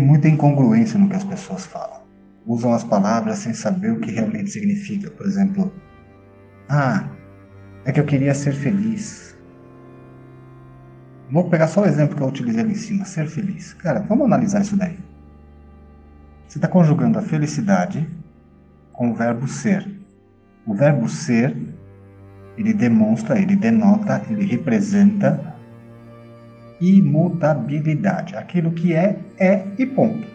tem muita incongruência no que as pessoas falam. Usam as palavras sem saber o que realmente significa. Por exemplo, ah, é que eu queria ser feliz. Vou pegar só o exemplo que eu utilizei ali em cima, ser feliz. Cara, vamos analisar isso daí. Você está conjugando a felicidade com o verbo ser. O verbo ser, ele demonstra, ele denota, ele representa imutabilidade. Aquilo que é, é e ponto.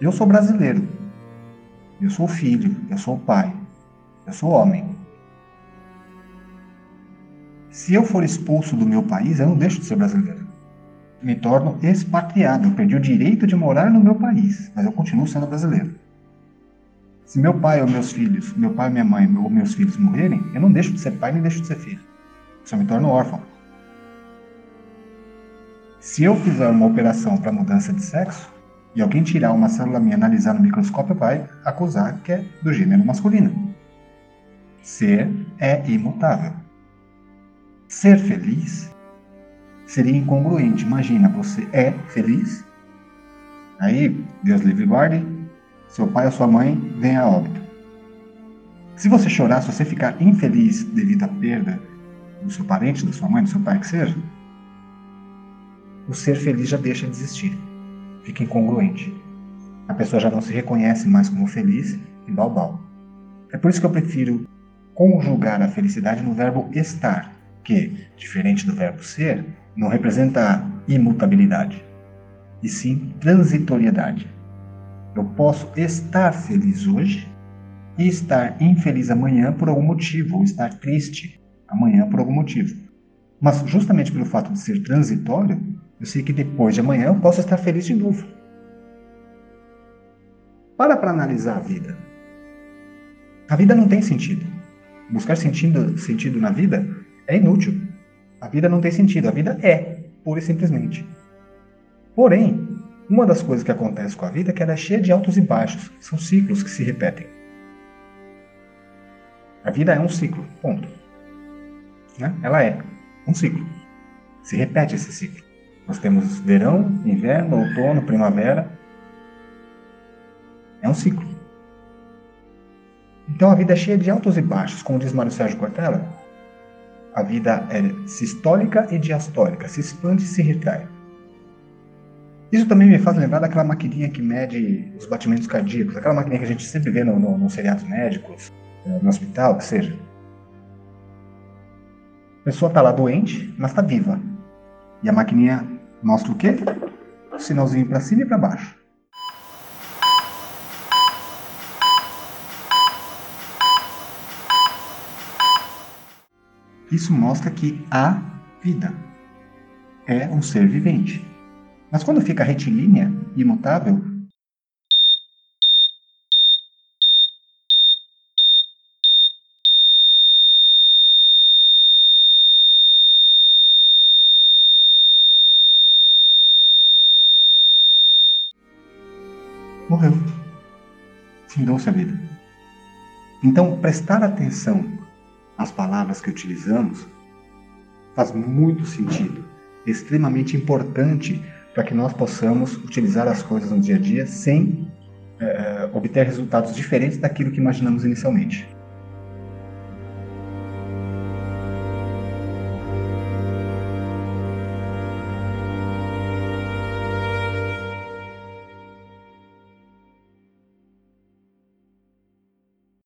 Eu sou brasileiro. Eu sou filho, eu sou pai, eu sou homem. Se eu for expulso do meu país, eu não deixo de ser brasileiro. Me torno expatriado, eu perdi o direito de morar no meu país, mas eu continuo sendo brasileiro. Se meu pai ou meus filhos, meu pai, minha mãe ou meus filhos morrerem, eu não deixo de ser pai nem deixo de ser filho. Só me torno órfão. Se eu fizer uma operação para mudança de sexo e alguém tirar uma célula minha e analisar no microscópio, vai acusar que é do gênero masculino. Ser é imutável. Ser feliz seria incongruente. Imagina, você é feliz, aí, Deus livre e guarde, seu pai ou sua mãe vem a óbito. Se você chorar, se você ficar infeliz devido à perda do seu parente, da sua mãe, do seu pai que seja, o ser feliz já deixa de existir. Fica incongruente. A pessoa já não se reconhece mais como feliz e balbal. É por isso que eu prefiro conjugar a felicidade no verbo estar, que, diferente do verbo ser, não representa imutabilidade, e sim transitoriedade. Eu posso estar feliz hoje e estar infeliz amanhã por algum motivo, ou estar triste amanhã por algum motivo. Mas justamente pelo fato de ser transitório, eu sei que depois de amanhã eu posso estar feliz de novo. Para para analisar a vida. A vida não tem sentido. Buscar sentido, sentido na vida é inútil. A vida não tem sentido. A vida é, pura e simplesmente. Porém, uma das coisas que acontece com a vida é que ela é cheia de altos e baixos. São ciclos que se repetem. A vida é um ciclo, ponto. Né? Ela é um ciclo. Se repete esse ciclo. Nós temos verão, inverno, outono, primavera. É um ciclo. Então a vida é cheia de altos e baixos, como diz Mário Sérgio Cortella. A vida é sistólica e diastólica, se expande e se retrai. Isso também me faz lembrar daquela maquininha que mede os batimentos cardíacos, aquela maquininha que a gente sempre vê nos no, no seriados médicos, eh, no hospital, que seja. A pessoa está lá doente, mas está viva. E a maquininha mostra o quê? O sinalzinho para cima e para baixo. Isso mostra que há vida. É um ser vivente. Mas quando fica retilínea, imutável, morreu. Findou-se a vida. Então, prestar atenção às palavras que utilizamos faz muito sentido, extremamente importante para que nós possamos utilizar as coisas no dia a dia sem é, obter resultados diferentes daquilo que imaginamos inicialmente.